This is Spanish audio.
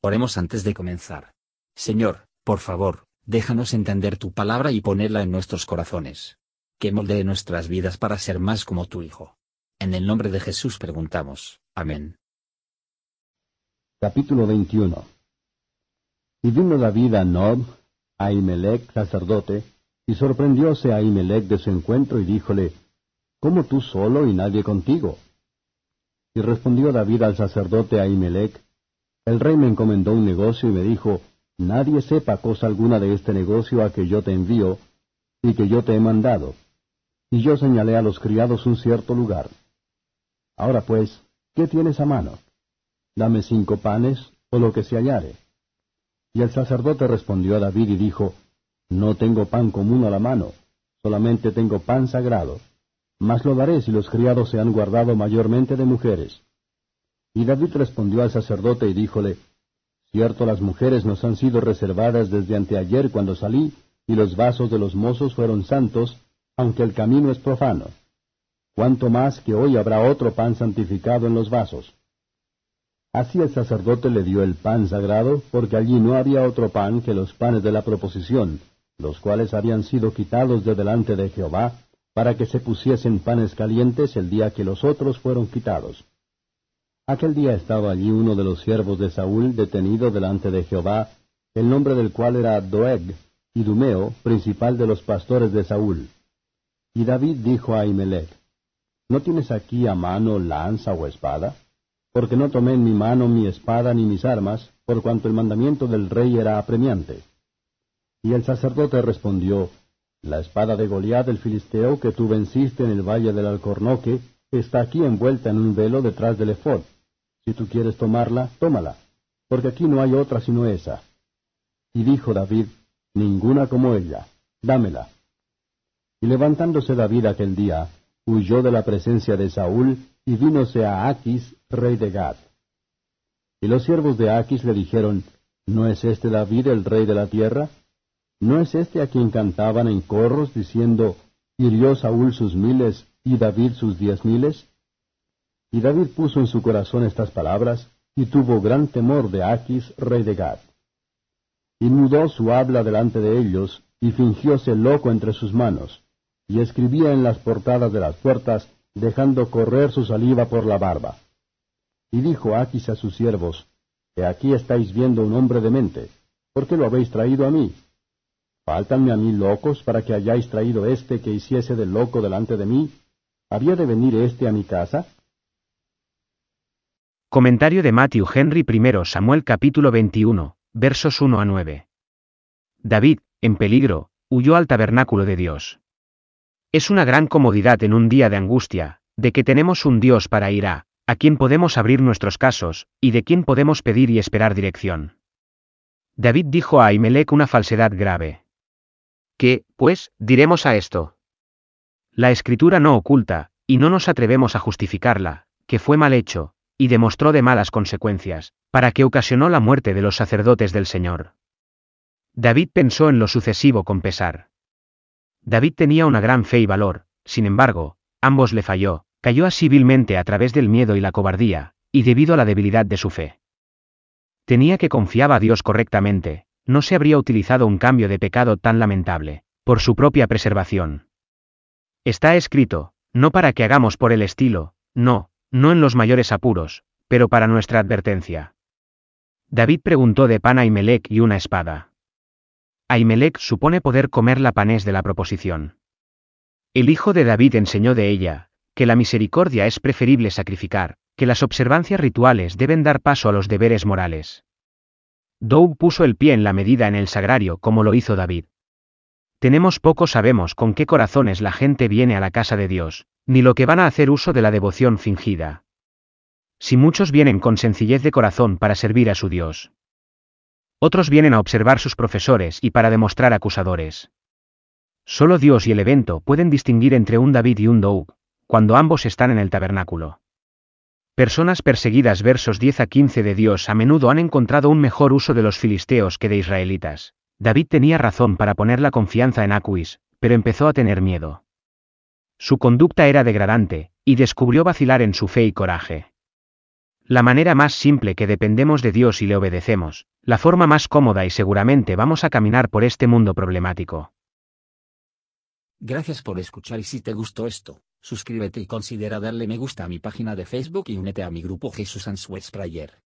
Oremos antes de comenzar. Señor, por favor, déjanos entender tu palabra y ponerla en nuestros corazones. Que moldee nuestras vidas para ser más como tu Hijo. En el nombre de Jesús preguntamos. Amén. Capítulo 21 Y vino David a Nob, a Ahimelech, sacerdote, y sorprendióse a Ahimelech de su encuentro y díjole, ¿Cómo tú solo y nadie contigo? Y respondió David al sacerdote Ahimelech, el rey me encomendó un negocio y me dijo, Nadie sepa cosa alguna de este negocio a que yo te envío y que yo te he mandado. Y yo señalé a los criados un cierto lugar. Ahora pues, ¿qué tienes a mano? Dame cinco panes o lo que se hallare. Y el sacerdote respondió a David y dijo, No tengo pan común a la mano, solamente tengo pan sagrado. Mas lo daré si los criados se han guardado mayormente de mujeres. Y David respondió al sacerdote y díjole, Cierto las mujeres nos han sido reservadas desde anteayer cuando salí, y los vasos de los mozos fueron santos, aunque el camino es profano. Cuanto más que hoy habrá otro pan santificado en los vasos. Así el sacerdote le dio el pan sagrado, porque allí no había otro pan que los panes de la proposición, los cuales habían sido quitados de delante de Jehová, para que se pusiesen panes calientes el día que los otros fueron quitados. Aquel día estaba allí uno de los siervos de Saúl detenido delante de Jehová, el nombre del cual era Doeg, y Dumeo, principal de los pastores de Saúl. Y David dijo a Ahimelech, ¿No tienes aquí a mano lanza o espada? Porque no tomé en mi mano mi espada ni mis armas, por cuanto el mandamiento del rey era apremiante. Y el sacerdote respondió, La espada de Goliat el filisteo que tú venciste en el valle del Alcornoque, está aquí envuelta en un velo detrás del efod. Si tú quieres tomarla, tómala, porque aquí no hay otra sino esa. Y dijo David, Ninguna como ella, dámela. Y levantándose David aquel día, huyó de la presencia de Saúl, y vínose a Aquis, rey de Gad. Y los siervos de Aquis le dijeron, ¿No es este David el rey de la tierra? ¿No es este a quien cantaban en corros, diciendo, hirió Saúl sus miles y David sus diez miles? Y David puso en su corazón estas palabras, y tuvo gran temor de Aquis, rey de Gad. Y mudó su habla delante de ellos, y fingióse loco entre sus manos, y escribía en las portadas de las puertas, dejando correr su saliva por la barba. Y dijo Aquis a sus siervos, que aquí estáis viendo un hombre de mente, ¿por qué lo habéis traído a mí? ¿Faltanme a mí locos para que hayáis traído éste que hiciese de loco delante de mí? ¿Había de venir éste a mi casa? Comentario de Matthew Henry I Samuel capítulo 21, versos 1 a 9. David, en peligro, huyó al tabernáculo de Dios. Es una gran comodidad en un día de angustia, de que tenemos un Dios para ir a, a quien podemos abrir nuestros casos, y de quien podemos pedir y esperar dirección. David dijo a Ahimelech una falsedad grave. ¿Qué, pues, diremos a esto? La escritura no oculta, y no nos atrevemos a justificarla, que fue mal hecho, y demostró de malas consecuencias, para que ocasionó la muerte de los sacerdotes del Señor. David pensó en lo sucesivo con pesar. David tenía una gran fe y valor, sin embargo, ambos le falló, cayó así vilmente a través del miedo y la cobardía, y debido a la debilidad de su fe. Tenía que confiaba a Dios correctamente, no se habría utilizado un cambio de pecado tan lamentable, por su propia preservación. Está escrito, no para que hagamos por el estilo, no, no en los mayores apuros, pero para nuestra advertencia. David preguntó de pan a Imelec y una espada. Ahimelech supone poder comer la panés de la proposición. El hijo de David enseñó de ella, que la misericordia es preferible sacrificar, que las observancias rituales deben dar paso a los deberes morales. Doug puso el pie en la medida en el sagrario como lo hizo David. Tenemos poco sabemos con qué corazones la gente viene a la casa de Dios, ni lo que van a hacer uso de la devoción fingida. Si muchos vienen con sencillez de corazón para servir a su Dios. Otros vienen a observar sus profesores y para demostrar acusadores. Solo Dios y el evento pueden distinguir entre un David y un Doug, cuando ambos están en el tabernáculo. Personas perseguidas versos 10 a 15 de Dios a menudo han encontrado un mejor uso de los filisteos que de israelitas. David tenía razón para poner la confianza en Acuis, pero empezó a tener miedo. Su conducta era degradante, y descubrió vacilar en su fe y coraje. La manera más simple que dependemos de Dios y le obedecemos, la forma más cómoda y seguramente vamos a caminar por este mundo problemático. Gracias por escuchar y si te gustó esto, suscríbete y considera darle me gusta a mi página de Facebook y únete a mi grupo Jesús Answers Prayer.